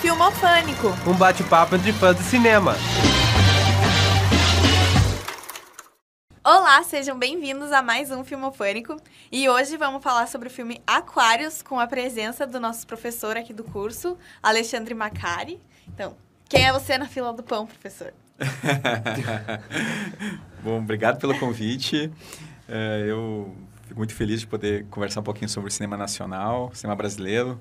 Filmofânico. Um bate-papo entre fãs de cinema. Olá, sejam bem-vindos a mais um Filmofânico. E hoje vamos falar sobre o filme Aquários, com a presença do nosso professor aqui do curso, Alexandre Macari. Então, quem é você na fila do pão, professor? Bom, obrigado pelo convite. É, eu fico muito feliz de poder conversar um pouquinho sobre o cinema nacional, cinema brasileiro,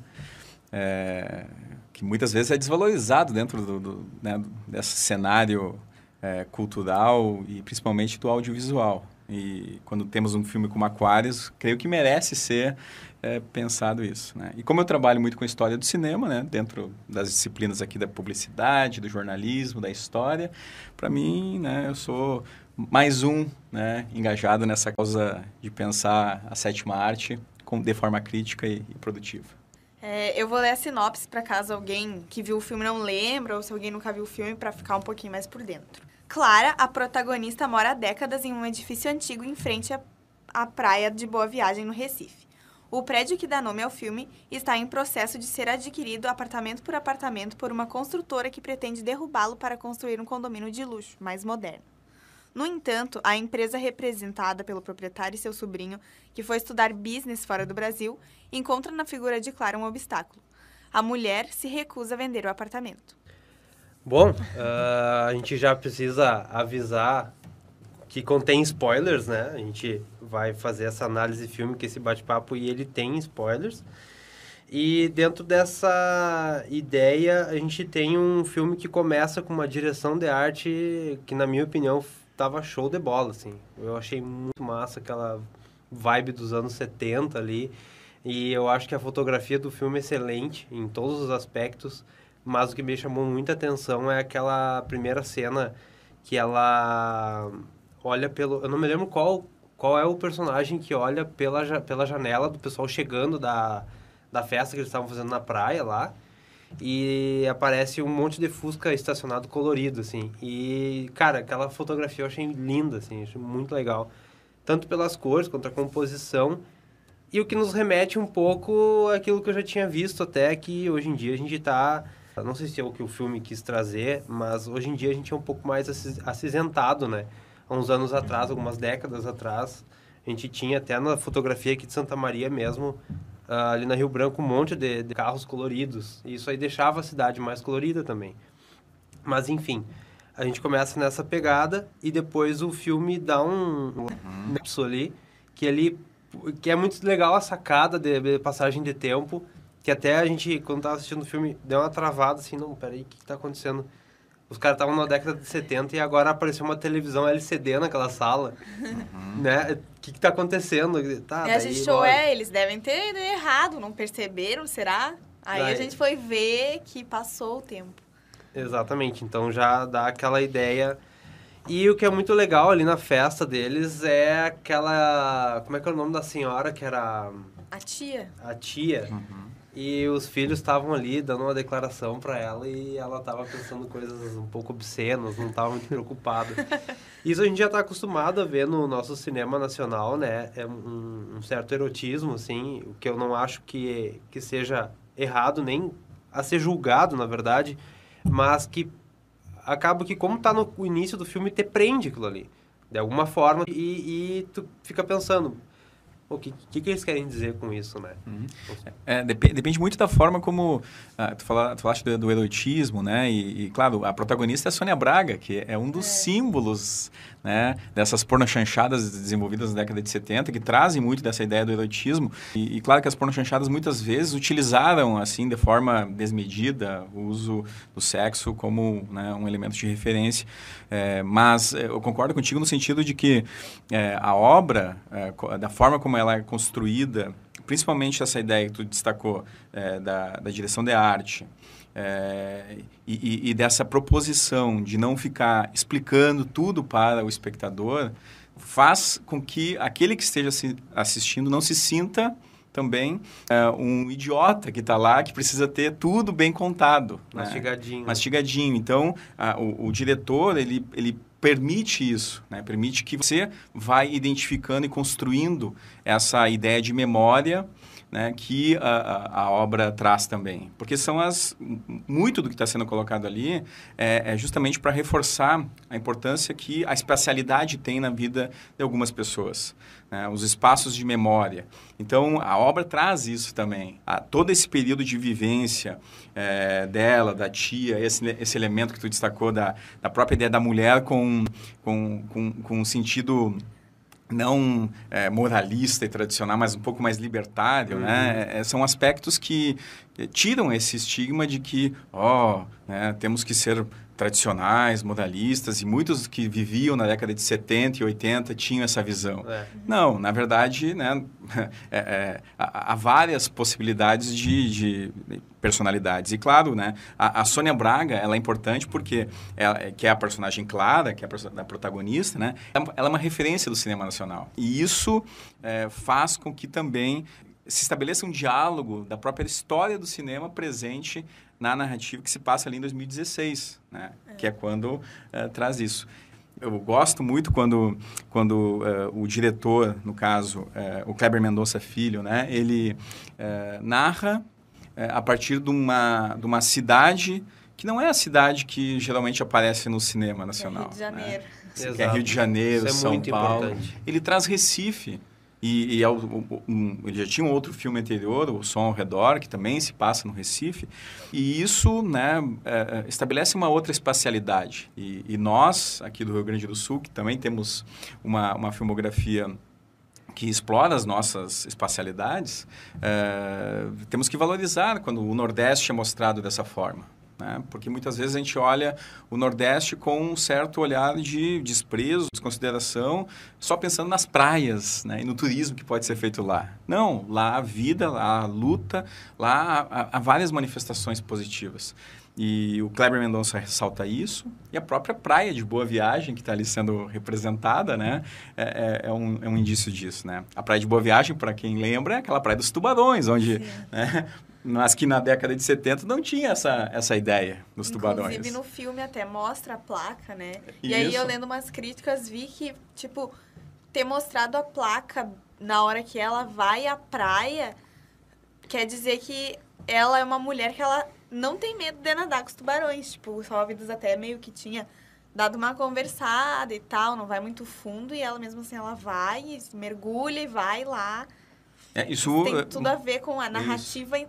é, que muitas vezes é desvalorizado dentro do, do né, desse cenário é, cultural e principalmente do audiovisual. E quando temos um filme como Aquários, creio que merece ser é, pensado isso. Né? E como eu trabalho muito com história do cinema, né, dentro das disciplinas aqui da publicidade, do jornalismo, da história, para mim, né, eu sou mais um né, engajado nessa causa de pensar a sétima arte com, de forma crítica e, e produtiva. É, eu vou ler a sinopse para caso alguém que viu o filme não lembra ou se alguém nunca viu o filme para ficar um pouquinho mais por dentro. Clara, a protagonista, mora há décadas em um edifício antigo em frente à, à praia de Boa Viagem, no Recife. O prédio que dá nome ao filme está em processo de ser adquirido apartamento por apartamento por uma construtora que pretende derrubá-lo para construir um condomínio de luxo, mais moderno. No entanto, a empresa representada pelo proprietário e seu sobrinho, que foi estudar business fora do Brasil, encontra na figura de Clara um obstáculo. A mulher se recusa a vender o apartamento. Bom, uh, a gente já precisa avisar que contém spoilers, né? A gente vai fazer essa análise filme, que esse bate-papo, e ele tem spoilers. E dentro dessa ideia, a gente tem um filme que começa com uma direção de arte que, na minha opinião, tava show de bola, assim. Eu achei muito massa aquela vibe dos anos 70 ali. E eu acho que a fotografia do filme é excelente em todos os aspectos. Mas o que me chamou muita atenção é aquela primeira cena que ela olha pelo. Eu não me lembro qual, qual é o personagem que olha pela, pela janela do pessoal chegando da, da festa que eles estavam fazendo na praia lá. E aparece um monte de Fusca estacionado colorido, assim. E, cara, aquela fotografia eu achei linda, assim, achei muito legal. Tanto pelas cores quanto a composição. E o que nos remete um pouco àquilo que eu já tinha visto até, que hoje em dia a gente está não sei se é o que o filme quis trazer, mas hoje em dia a gente é um pouco mais acinzentado, né? Há uns anos atrás, algumas décadas atrás, a gente tinha até na fotografia aqui de Santa Maria mesmo, uh, ali na Rio Branco, um monte de, de, carros coloridos. E isso aí deixava a cidade mais colorida também. Mas, enfim, a gente começa nessa pegada e depois o filme dá um, um uhum. ali, que ali que é muito legal a sacada de, de passagem de tempo que até a gente, quando tava assistindo o filme, deu uma travada assim, não, peraí, o que, que tá acontecendo? Os caras estavam na década de 70 e agora apareceu uma televisão LCD naquela sala, uhum. né? O que, que tá acontecendo? Tá, e a gente achou, é, eles devem ter errado, não perceberam, será? Aí daí... a gente foi ver que passou o tempo. Exatamente, então já dá aquela ideia... E o que é muito legal ali na festa deles é aquela... Como é que é o nome da senhora que era... A tia. A tia. Uhum e os filhos estavam ali dando uma declaração para ela e ela estava pensando coisas um pouco obscenas, não estava muito preocupada. Isso a gente já está acostumado a ver no nosso cinema nacional, né? É um, um, certo erotismo, assim, o que eu não acho que, que seja errado, nem a ser julgado, na verdade, mas que acaba que, como está no início do filme, te prende aquilo ali, de alguma forma, e, e tu fica pensando, o que, que, que, eles querem dizer com isso, né? Uhum. É, depende, depende muito da forma como... Ah, tu, fala, tu falaste do, do erotismo, né? E, e, claro, a protagonista é a Sônia Braga, que é um dos é. símbolos né, dessas pornochanchadas desenvolvidas na década de 70, que trazem muito dessa ideia do erotismo. E, e claro que as pornochanchadas muitas vezes utilizaram, assim, de forma desmedida, o uso do sexo como né, um elemento de referência. É, mas é, eu concordo contigo no sentido de que é, a obra, é, da forma como ela é construída, principalmente essa ideia que tu destacou é, da, da direção de arte, é, e, e, dessa proposição de não ficar explicando tudo para o espectador faz com que aquele que esteja assistindo não se sinta também é, um idiota que está lá, que precisa ter tudo bem contado. Mastigadinho. Né? Mastigadinho. Então, a, o, o, diretor, ele, ele permite isso, né? permite que você vai identificando e construindo essa ideia de memória né, que a, a, obra traz também. Porque são as muito do que está sendo colocado ali é, é justamente para reforçar a importância que a espacialidade tem na vida de algumas pessoas. Né, os espaços de memória. Então, a obra traz isso também. A, todo esse período de vivência é, dela, da tia, esse, esse elemento que tu destacou da, da própria ideia da mulher com, com, com, com um sentido não é, moralista e tradicional, mas um pouco mais libertário, né? uhum. né? É, são aspectos que tiram esse estigma de que, ó, oh, né, temos que ser tradicionais, modalistas, e muitos que viviam na década de 70 e 80 tinham essa visão. É. Não, na verdade, né, é, é, há, várias possibilidades de, de, personalidades. E claro, né, a, a Sônia Braga ela é importante porque ela, que é a personagem clara, que é a, a protagonista, né, ela é uma referência do cinema nacional. E isso é, faz com que também se estabeleça um diálogo da própria história do cinema presente na narrativa que se passa ali em 2016, né? É. que é quando uh, traz isso. Eu gosto muito quando, quando uh, o diretor, no caso, uh, o Kleber Mendonça Filho, né? ele narra a partir de uma, de uma cidade que não é a cidade que geralmente aparece no cinema nacional. É Rio de né? Janeiro. Né? Que é Rio de Janeiro, Isso é São Paulo. Importante. Ele traz Recife, e, e é um, já tinha um outro filme anterior, O Som ao Redor, que também se passa no Recife. E isso né, é, é, estabelece uma outra espacialidade. E, e, nós, aqui do Rio Grande do Sul, que também temos uma, uma filmografia que explora as nossas espacialidades, é, temos que valorizar quando o Nordeste é mostrado dessa forma. Né? Porque muitas vezes a gente olha o Nordeste com um certo olhar de desprezo, desconsideração, só pensando nas praias né? e no turismo que pode ser feito lá. Não, lá há vida, lá há luta, lá há, há várias manifestações positivas. E o Kleber Mendonça ressalta isso. E a própria praia de Boa Viagem, que está ali sendo representada, né? É, é, é, um, é um indício disso, né? A praia de Boa Viagem, para quem lembra, é aquela praia dos tubarões, onde né? Mas que na década de 70 não tinha essa, essa ideia dos tubarões. Inclusive no filme até mostra a placa, né? Isso. E aí eu lendo umas críticas vi que, tipo, ter mostrado a placa na hora que ela vai à praia quer dizer que ela é uma mulher que ela não tem medo de nadar com os tubarões. Tipo, o Salva-Vidas até meio que tinha dado uma conversada e tal, não vai muito fundo, e ela mesmo assim, ela vai, mergulha e vai lá. É, isso tem tudo a ver com a narrativa isso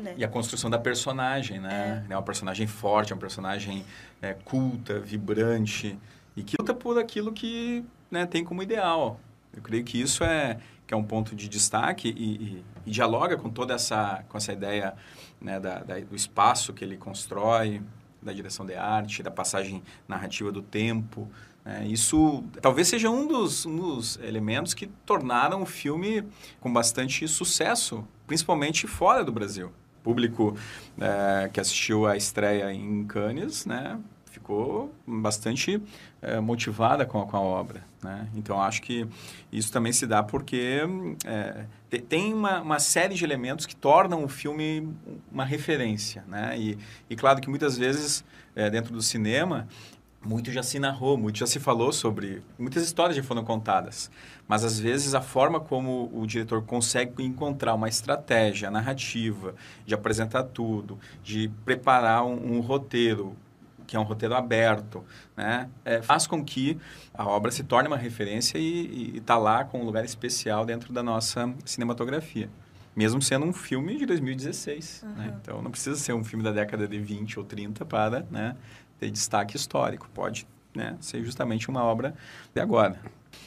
né? E a construção da personagem, né? É, é uma personagem forte, é uma personagem é, culta, vibrante e que luta por aquilo que né, tem como ideal. Eu creio que isso é que é um ponto de destaque e, e, e dialoga com toda essa com essa ideia né, da, da, do espaço que ele constrói, da direção de arte, da passagem narrativa do tempo. Né? Isso talvez seja um dos, um dos elementos que tornaram o filme com bastante sucesso principalmente fora do Brasil. O público é, que assistiu à estreia em Cannes, né, ficou bastante é, motivada com a, com a obra. Né? Então, acho que isso também se dá porque é, tem uma, uma, série de elementos que tornam o filme uma referência. Né? E, e claro que muitas vezes, é, dentro do cinema, muito já se narrou, muito já se falou sobre, muitas histórias já foram contadas, mas às vezes a forma como o diretor consegue encontrar uma estratégia narrativa de apresentar tudo, de preparar um, um roteiro que é um roteiro aberto, né, é, faz com que a obra se torne uma referência e está lá com um lugar especial dentro da nossa cinematografia mesmo sendo um filme de 2016. Uhum. Né? Então, não precisa ser um filme da década de 20 ou 30 para né, ter destaque histórico. Pode né, ser justamente uma obra de agora.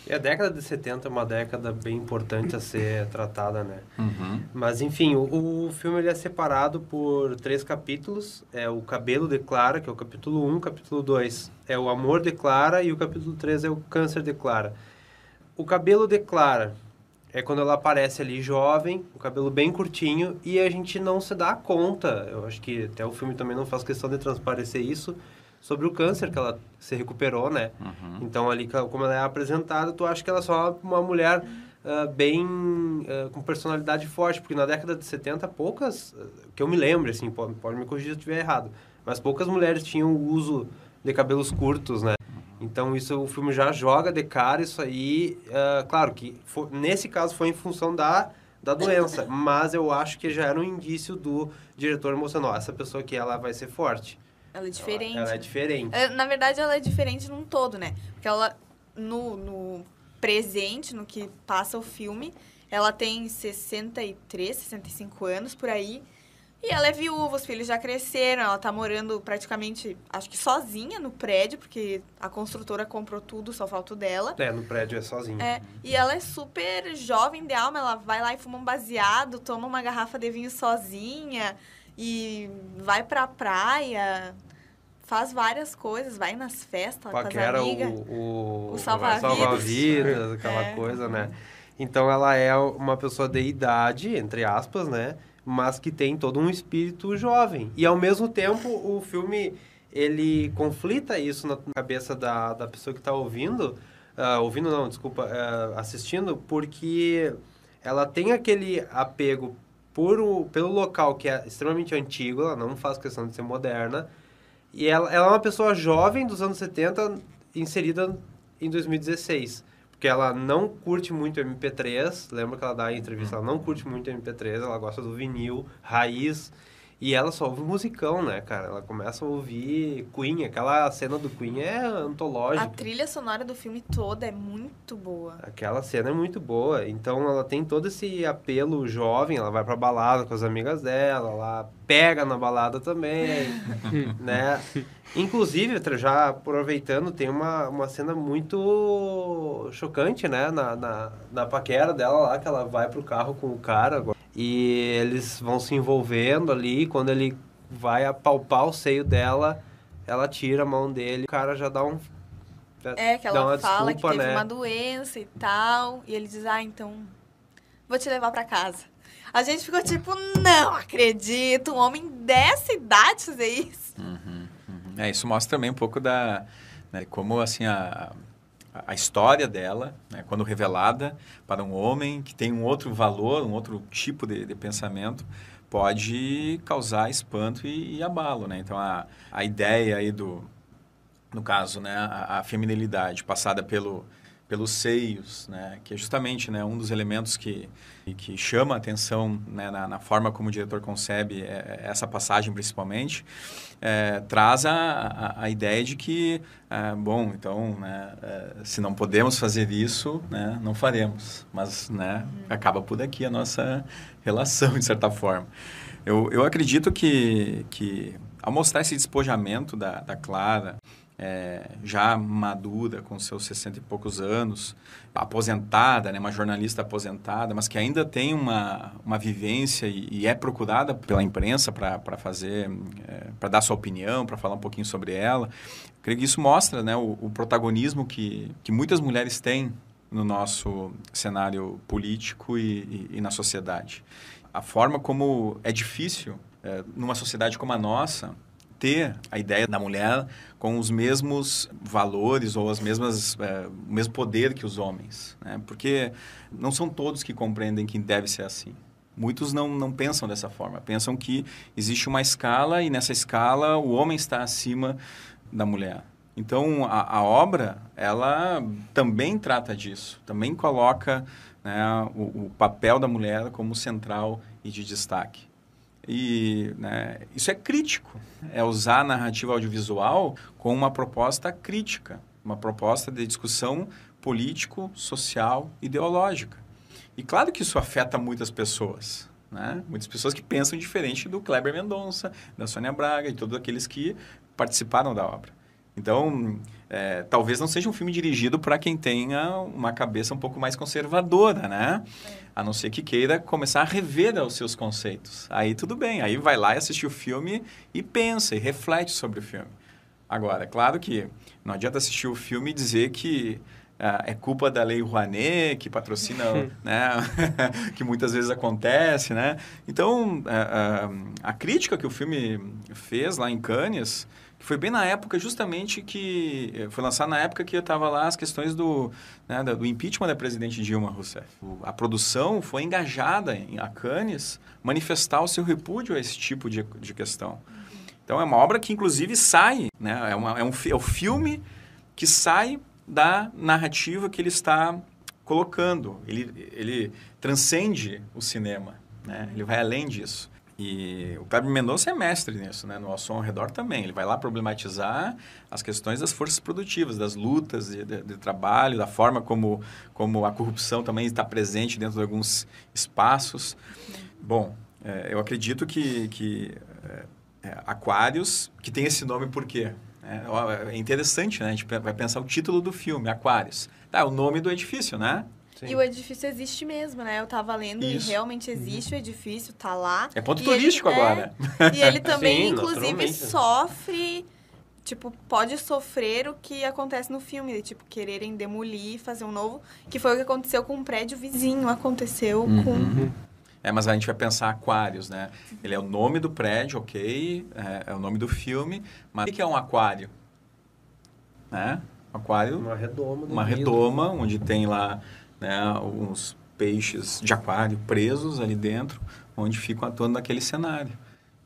E a década de 70 é uma década bem importante a ser tratada, né? Uhum. Mas, enfim, o, o, filme ele é separado por três capítulos. É o Cabelo Declara, que é o capítulo 1, capítulo 2 é o Amor Declara e o capítulo 3 é o Câncer Declara. O Cabelo Declara é quando ela aparece ali jovem, o cabelo bem curtinho, e a gente não se dá conta, eu acho que até o filme também não faz questão de transparecer isso, sobre o câncer que ela se recuperou, né? Uhum. Então, ali, como ela é apresentada, tu acha que ela é só uma mulher uh, bem... Uh, com personalidade forte, porque na década de 70, poucas... Uh, que eu me lembro, assim, pode, pode me corrigir se eu estiver errado, mas poucas mulheres tinham o uso de cabelos curtos, né? Então isso o filme já joga de cara isso aí, claro que for, nesse caso foi em função da, da doença, mas eu acho que já era um indício do diretor emocional, essa pessoa aqui ela vai ser forte. Ela é diferente. Ela, ela é diferente. É, na verdade, ela é diferente num todo, né? Porque ela, no, no presente, no que passa o filme, ela tem 63, 65 anos por aí. E ela é viúva, os filhos já cresceram, ela tá morando praticamente, acho que sozinha no prédio, porque a construtora comprou tudo, só falta o dela. É, no prédio é sozinha. É, e ela é super jovem de alma, ela vai lá e fuma um baseado, toma uma garrafa de vinho sozinha e vai pra praia, faz várias coisas, vai nas festas com as amigas. O, o, o salva-vidas. Salva aquela é. coisa, né? Então ela é uma pessoa de idade, entre aspas, né? mas que tem todo um espírito jovem. E ao mesmo tempo o filme ele conflita isso na cabeça da, da pessoa que está ouvindo, uh, ouvindo não, desculpa, uh, assistindo, porque ela tem aquele apego por o, pelo local que é extremamente antigo, ela não faz questão de ser moderna, e ela, ela é uma pessoa jovem dos anos 70 inserida em 2016 porque ela não curte muito MP3. Lembra que ela dá a entrevista? Ela não curte muito MP3, ela gosta do vinil, raiz. E ela só ouve musicão, né, cara? Ela começa a ouvir Queen. Aquela cena do Queen é antológica. A trilha sonora do filme toda é muito boa. Aquela cena é muito boa. Então ela tem todo esse apelo jovem. Ela vai pra balada com as amigas dela. Ela pega na balada também, né? Inclusive, já aproveitando, tem uma, uma cena muito chocante, né? Na, na, na paquera dela lá, que ela vai pro carro com o cara. E eles vão se envolvendo ali. Quando ele vai apalpar o seio dela, ela tira a mão dele. O cara já dá um. É, que ela fala desculpa, que teve né? uma doença e tal. E ele diz: Ah, então vou te levar para casa. A gente ficou tipo: Não acredito, um homem dessa idade fazer isso. Uhum, uhum. É, isso mostra também um pouco da. Né, como assim a a história dela, né, quando revelada para um homem que tem um outro valor, um outro tipo de, de pensamento, pode causar espanto e, e abalo. Né? Então, a, a ideia aí do, no caso, né, a, a feminilidade passada pelo, pelos seios, né, que é justamente né, um dos elementos que, que chama a atenção né, na, na, forma como o diretor concebe é, é essa passagem, principalmente, é, traz a, a, ideia de que, é, bom, então, né, é, se não podemos fazer isso, né, não faremos. Mas né, acaba por aqui a nossa relação, de certa forma. Eu, eu acredito que, que, ao mostrar esse despojamento da, da Clara, é, já madura, com seus 60 e poucos anos, aposentada, né, uma jornalista aposentada, mas que ainda tem uma, uma vivência e, e é procurada pela imprensa para fazer, é, para dar sua opinião, para falar um pouquinho sobre ela. creio que isso mostra né, o, o protagonismo que, que muitas mulheres têm no nosso cenário político e, e, e na sociedade. A forma como é difícil, é, numa sociedade como a nossa, ter a ideia da mulher com os mesmos valores ou as mesmas é, o mesmo poder que os homens, né? porque não são todos que compreendem que deve ser assim. Muitos não, não pensam dessa forma, pensam que existe uma escala e nessa escala o homem está acima da mulher. Então a, a obra ela também trata disso, também coloca né, o, o papel da mulher como central e de destaque. E né, isso é crítico, é usar a narrativa audiovisual com uma proposta crítica, uma proposta de discussão político, social, ideológica. E claro que isso afeta muitas pessoas, né? Muitas pessoas que pensam diferente do Kleber Mendonça, da Sônia Braga e todos aqueles que participaram da obra. Então, é, talvez não seja um filme dirigido para quem tenha uma cabeça um pouco mais conservadora, né? É. A não ser que queira começar a rever os seus conceitos. Aí tudo bem, aí vai lá e assiste o filme e pensa e reflete sobre o filme. Agora, é claro que não adianta assistir o filme e dizer que uh, é culpa da Lei Rouanet, que patrocina, né? que muitas vezes acontece, né? Então, uh, uh, a crítica que o filme fez lá em Cannes foi bem na época justamente que eh, foi lançado na época que estava lá as questões do, né, do impeachment da presidente Dilma Rousseff. A produção foi engajada em Cannes manifestar o seu repúdio a esse tipo de, de questão. Então é uma obra que inclusive sai, né, é, uma, é um é o filme que sai da narrativa que ele está colocando. Ele, ele transcende o cinema, né? Ele vai além disso. E o Cleber Mendonça é mestre nisso, né? No Ao Som ao Redor também. Ele vai lá problematizar as questões das forças produtivas, das lutas de, de, de trabalho, da forma como, como a corrupção também está presente dentro de alguns espaços. Bom, é, eu acredito que, que é, é, Aquários, que tem esse nome por quê? É, é interessante, né? A gente vai pensar o título do filme, Aquários. Tá, o nome do edifício, né? Sim. E o edifício existe mesmo, né? Eu tava lendo Isso. e realmente existe uhum. o edifício, tá lá. É ponto turístico ele, agora. É, e ele também, Sim, inclusive, sofre tipo, pode sofrer o que acontece no filme, tipo, quererem demolir, fazer um novo, que foi o que aconteceu com um prédio vizinho, aconteceu uhum. com... É, mas a gente vai pensar aquários, né? Ele é o nome do prédio, ok, é, é o nome do filme, mas o que é um aquário? Né? Um aquário... Uma redoma. Uma redoma, onde tem lá né, uns peixes de aquário presos ali dentro, onde ficam atuando naquele cenário.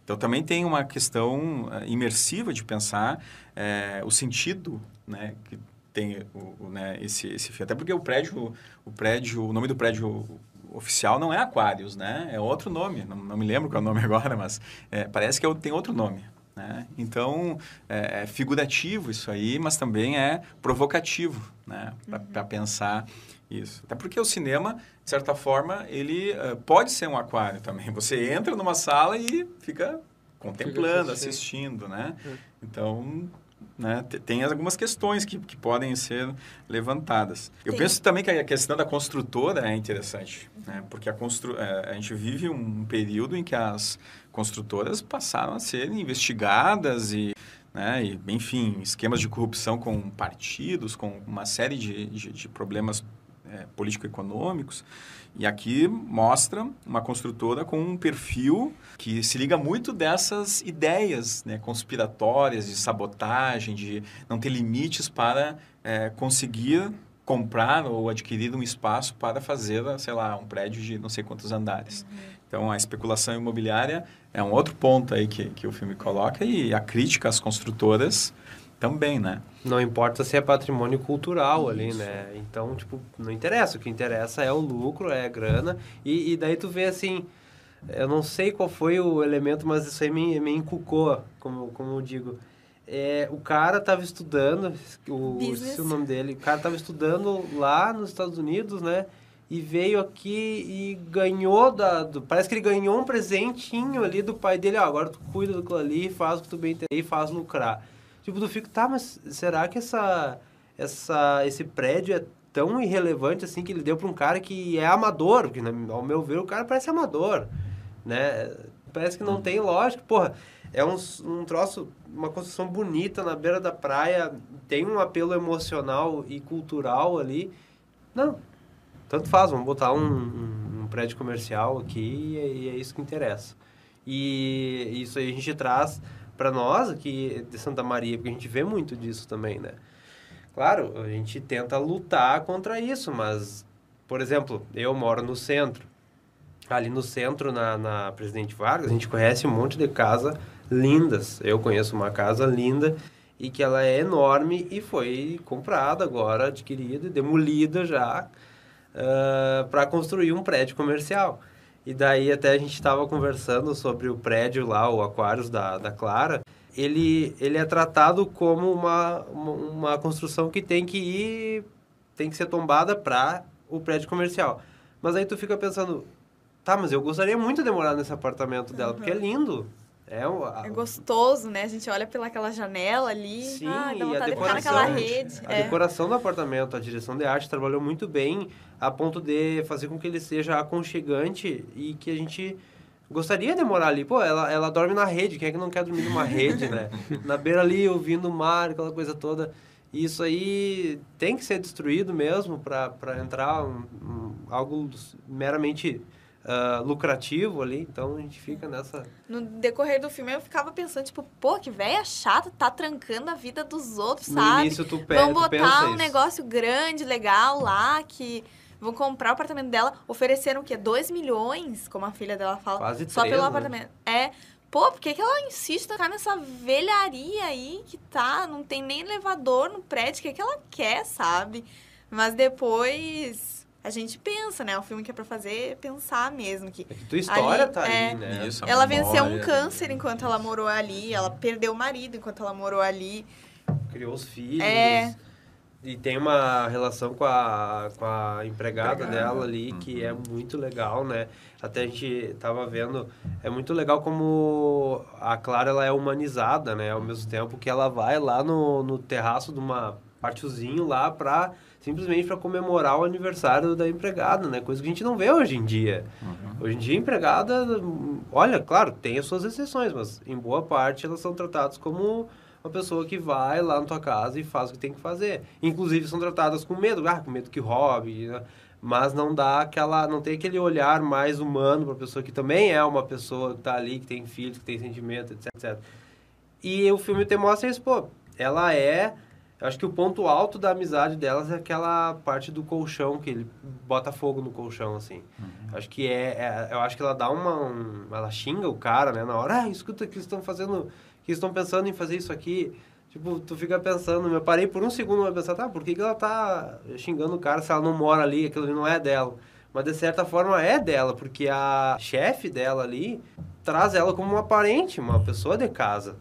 Então também tem uma questão uh, imersiva de pensar uh, o sentido né, que tem o, o, né, esse, esse filme. Até porque o prédio, o prédio, o nome do prédio oficial não é Aquários, né? É outro nome. Não, não me lembro qual é o nome agora, mas é, parece que é, tem outro nome. Né? Então, é, é, figurativo isso aí, mas também é provocativo né? para uhum. pensar isso. Até porque o cinema, de certa forma, ele uh, pode ser um aquário também. Você entra numa sala e fica contemplando, fica assistindo. assistindo, né? É. Então, né, tem algumas questões que, que podem ser levantadas. Eu penso também que a questão da construtora é interessante, né? porque a, constru é, a gente vive um período em que as construtoras passaram a ser investigadas e né? E, enfim, esquemas de corrupção com partidos, com uma série de, de, de problemas é, político-econômicos. E aqui mostra uma construtora com um perfil que se liga muito dessas ideias né, conspiratórias, de sabotagem, de não ter limites para é, conseguir comprar ou adquirir um espaço para fazer, sei lá, um prédio de não sei quantos andares. Uhum. Então, a especulação imobiliária é um outro ponto aí que, que o filme coloca e a crítica às construtoras também, né? Não importa se é patrimônio cultural Isso. ali, né? Então, tipo, não interessa. O que interessa é o lucro, é a grana. E, e daí tu vê assim, eu não sei qual foi o elemento, mas isso aí me, me encucou, como, como eu digo. É, o cara estava estudando, o, o nome dele, o cara estava estudando lá nos Estados Unidos, né? E veio aqui e ganhou da. Do, parece que ele ganhou um presentinho ali do pai dele. Ó, agora tu cuida do ali, faz o que tu bem entender e faz lucrar. Tipo, tu fica, tá, mas será que essa, essa, esse prédio é tão irrelevante assim que ele deu para um cara que é amador? Porque, ao meu ver, o cara parece amador, né? Parece que não hum. tem lógica. Porra, é um, um troço, uma construção bonita na beira da praia, tem um apelo emocional e cultural ali. Não, tanto faz, vamos botar um, um, um prédio comercial aqui e é, e é isso que interessa. E isso aí a gente traz para nós aqui de Santa Maria, porque a gente vê muito disso também, né? Claro, a gente tenta lutar contra isso, mas, por exemplo, eu moro no centro. Ali no centro, na, na Presidente Vargas, a gente conhece um monte de casa lindas. Eu conheço uma casa linda e que ela é enorme e foi comprada agora, adquirida e demolida já uh, para construir um prédio comercial. E daí até a gente estava conversando sobre o prédio lá, o Aquários da, da Clara. Ele, ele é tratado como uma, uma, construção que tem que ir, tem que ser tombada para o prédio comercial. Mas aí tu fica pensando, tá, mas eu gostaria muito de morar nesse apartamento dela, uhum. porque é lindo. É, um, a... é gostoso, né? A gente olha pelaquela janela ali. Sim, ah, dá vontade de ficar naquela rede. A é. decoração do apartamento, a direção de arte trabalhou muito bem a ponto de fazer com que ele seja aconchegante e que a gente gostaria de morar ali. Pô, ela, ela dorme na rede. Quem é que não quer dormir numa rede, né? Na beira ali, ouvindo o mar, aquela coisa toda. E isso aí tem que ser destruído mesmo para entrar um, um, algo meramente uh, lucrativo ali, então a gente fica nessa. No decorrer do filme eu ficava pensando, tipo, pô, que velha chata, tá trancando a vida dos outros, no sabe? Início tu pe Vamos botar um isso. negócio grande, legal lá, que vão comprar o apartamento dela, ofereceram o quê? 2 milhões, como a filha dela fala. Quase Só pelo né? apartamento. É, Pô, por que, que ela insiste em tocar nessa velharia aí que tá, não tem nem elevador no prédio, o que, que ela quer, sabe? Mas depois a gente pensa, né? O filme que é pra fazer é pensar mesmo. Que É que tua história Ali, tá é. ali, né? Isso, ela venceu um memória. câncer enquanto ela morou ali, ela perdeu o marido enquanto ela morou ali. Criou os filhos. É. E tem uma relação com a, com a empregada Empregada. dela ali que é muito legal, né? Até a gente tava vendo, é muito legal como a Clara ela é humanizada, né? Ao mesmo tempo que ela vai lá no, no terraço de uma patiozinho lá pra simplesmente para comemorar o aniversário da empregada, né? Coisa que a gente não vê hoje em dia. Hoje em dia, empregada, olha, claro, tem as suas exceções, mas em boa parte elas são tratadas como uma pessoa que vai lá na tua casa e faz o que tem que fazer. Inclusive são tratadas com medo, ah, com medo que roube, né? mas não dá aquela, não tem aquele olhar mais humano para a pessoa que também é uma pessoa que está ali, que tem filhos, que tem sentimento, etc, etc. E o filme te mostra isso, pô, ela é eu acho que o ponto alto da amizade delas é aquela parte do colchão, que ele bota fogo no colchão, assim. Acho que é, é- Eu acho que ela dá uma. um- ela xinga o cara, né? Na hora, ah, escuta que eles estão fazendo. Que estão pensando em fazer isso aqui. Tipo, tu fica pensando, eu parei por um segundo pra pensar, tá, por que, que ela tá xingando o cara se ela não mora ali, aquilo ali não é dela? Mas de certa forma é dela, porque a chefe dela ali traz ela como uma parente, uma pessoa de casa.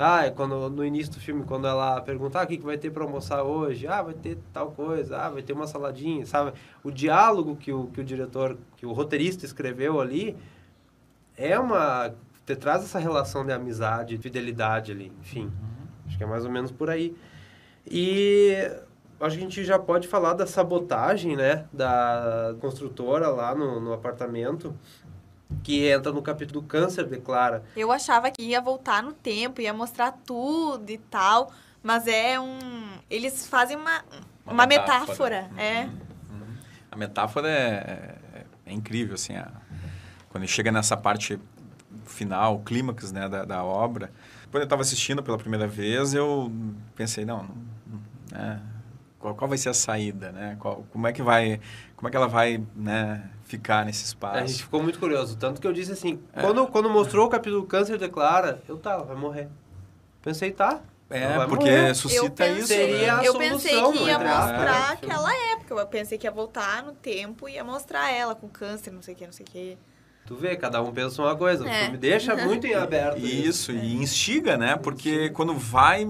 Ah, é quando, no início do filme, quando ela pergunta ah, o que, que vai ter para almoçar hoje, ah, vai ter tal coisa, ah, vai ter uma saladinha, sabe? O diálogo que o, que o diretor, que o roteirista escreveu ali, é uma... Te traz essa relação de amizade, fidelidade ali, enfim. Acho que é mais ou menos por aí. E acho que a gente já pode falar da sabotagem, né, da construtora lá no, no apartamento, que entra no capítulo do câncer, declara. Eu achava que ia voltar no tempo, ia mostrar tudo e tal, mas é um. Eles fazem uma, uma, metáfora. É. Uhum. A metáfora é, é- é incrível, assim. a- quando chega nessa parte final, o clímax né, da, da obra. Quando eu estava assistindo pela primeira vez, eu pensei, não, não- não- né, qual, qual vai ser a saída, né? Qual- como é que vai, como é que ela vai, né, ficar nesse espaço? A gente ficou muito curioso. Tanto que eu disse assim, É. quando, quando mostrou o capítulo Câncer Declara, eu tá, ela vai morrer. Pensei, tá. É, porque morrer. Eu suscita pensei, isso. Seria né? a eu pensei solução, que ia mostrar né? aquela época. Eu pensei que ia voltar no tempo e ia mostrar ela com câncer, não sei o que, não sei o que. Tu vê, cada um pensa uma coisa. É. filme deixa muito em aberto. Isso, e instiga, né? Porque quando vai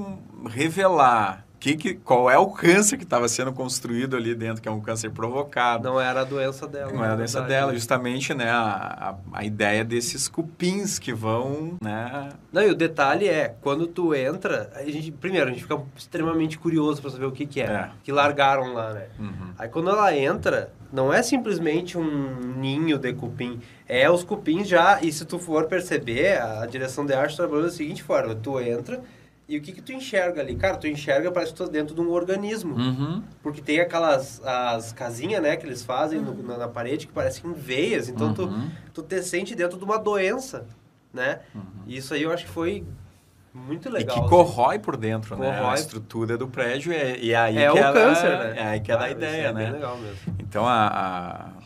revelar que, que, qual é o câncer que estava sendo construído ali dentro, que é um câncer provocado. Não era a doença dela. Não era a doença verdade. dela, justamente, né? A, a, a ideia desses cupins que vão, né? Não, e o detalhe é, quando tu entra, a gente, primeiro, a gente fica extremamente curioso pra saber o que que é, É. que largaram lá, né? Uhum. Aí quando ela entra, não é simplesmente um ninho de cupim, é os cupins já, e se tu for perceber, a direção de arte trabalhou da seguinte forma, tu entra e o que que tu enxerga ali? Cara, tu enxerga, parece que tu tá dentro de um organismo. Uhum. Porque tem aquelas as casinhas, né, que eles fazem no- na, na parede que parecem veias. Então Uhum. tu, tu te sente dentro de uma doença, né? Uhum. E isso aí eu acho que foi muito E legal. que assim. corrói por dentro, né? A Corrói. estrutura do prédio é, e aí É que o ela- câncer, né? É aí que ela Ah, a isso ideia, é bem né? legal mesmo. Então, a,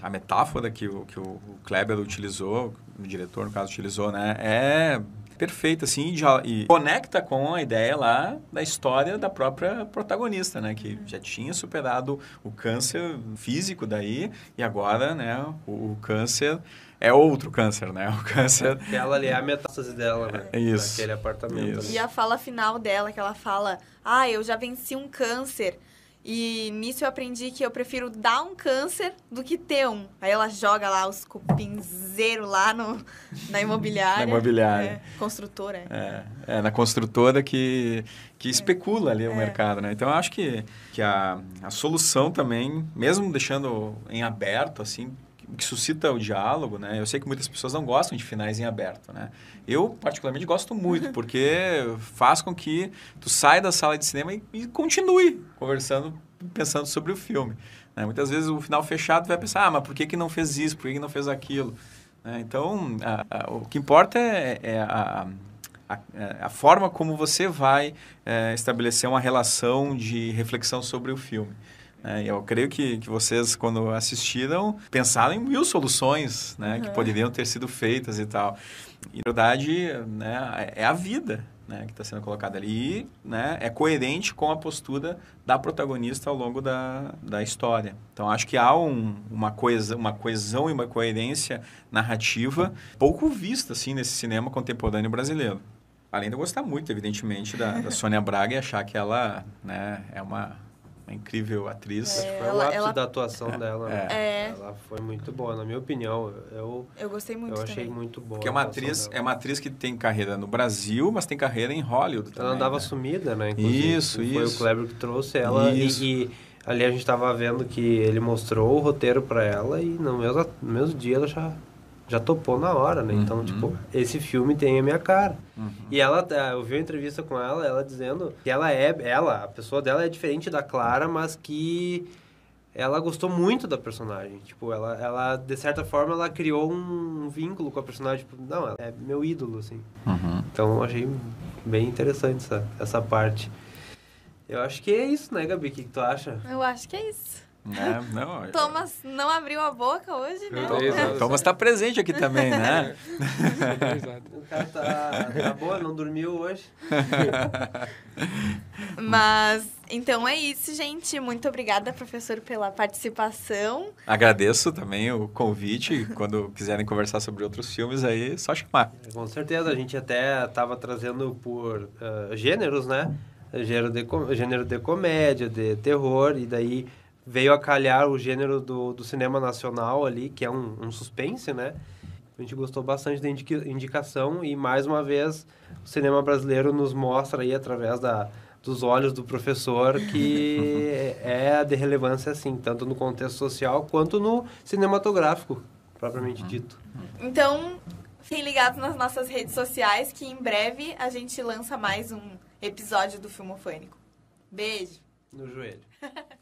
a, a metáfora que o, que o Kleber utilizou, o diretor, no caso, utilizou, né? É perfeita, assim, e já- e conecta com a ideia lá da história da própria protagonista, né? Que já tinha superado o câncer físico daí e agora, né? O, o câncer é outro câncer, né? O câncer... Aquela ali é a metástase dela, né? É isso. Daquele apartamento. Isso. E a fala final dela, que ela fala: Ah, eu já venci um câncer. E nisso eu aprendi que eu prefiro dar um câncer do que ter um. Aí ela joga lá os cupinzeiros lá no, na imobiliária. Na imobiliária. É, construtora. é. É, é na construtora que, que especula ali o É. mercado, né? Então, eu acho que, que a, a solução também, mesmo deixando em aberto, assim, que- suscita o diálogo, né? Eu sei que muitas pessoas não gostam de finais em aberto, né? Eu, particularmente, gosto muito, porque faz com que tu saia da sala de cinema e, e continue conversando, pensando sobre o filme. né? Muitas vezes o final fechado vai pensar, ah, mas por que, que não fez isso? Por que, que não fez aquilo? né? Então, a- a- o que importa é, é a, a, a forma como você vai é, estabelecer uma relação de reflexão sobre o filme. É, eu creio que, que vocês, quando assistiram, pensaram em mil soluções né, que poderiam ter sido feitas e tal. E, na verdade, né, é a vida né, que está sendo colocada ali. E né, é coerente com a postura da protagonista ao longo da, da história. Então, acho que há um, uma, coisa, uma coesão e uma coerência narrativa pouco vista assim, nesse cinema contemporâneo brasileiro. Além de eu gostar muito, evidentemente, da, da Sônia Braga e achar que ela né, é uma uma incrível atriz. É, Foi ela- o ápice ela- da atuação dela. né? É. Ela foi muito boa, na minha opinião. Eu, Eu gostei muito eu achei também. muito boa. Porque é uma atriz, dela. é uma atriz que tem carreira no Brasil, mas tem carreira em Hollywood também. Ela andava né? sumida, né? inclusive. Isso, Foi isso. o Kleber que trouxe ela. E, Isso. e ali a gente tava vendo que ele mostrou o roteiro pra ela e no mesmo, no mesmo dia ela já, já topou na hora, né? Então, Uhum. tipo, esse filme tem a minha cara. Uhum. E ela, eh, eu vi uma entrevista com ela, ela dizendo que ela é, ela, a pessoa dela é diferente da Clara, mas que ela gostou muito da personagem. Tipo, ela, ela de certa forma, ela criou um vínculo com a personagem. Tipo, não, ela é meu ídolo, assim. Uhum. Então, eu achei bem interessante essa, essa parte. Eu acho que é isso, né, Gabi? O que, que tu acha? Eu acho que é isso. É, não, Thomas não abriu a boca hoje, né? Eu- Exato. Thomas está presente aqui também, né? Exato. O cara tá, tá boa, não dormiu hoje. Mas, então é isso, gente. Muito obrigada, professor, pela participação. Agradeço também o convite. Quando quiserem conversar sobre outros filmes aí, é só chamar. Com certeza, a gente até estava trazendo por ah, gêneros, né? Gênero de, com- gênero de comédia, de terror, e daí veio a calhar o gênero do, do cinema nacional ali, que é um, um suspense, né? A gente gostou bastante da indica- indicação e, mais uma vez, o cinema brasileiro nos mostra aí, através da, dos olhos do professor, que é de relevância, assim, tanto no contexto social quanto no cinematográfico, propriamente dito. Então, fiquem ligados nas nossas redes sociais, que em breve a gente lança mais um episódio do Filmofânico. Beijo! No joelho.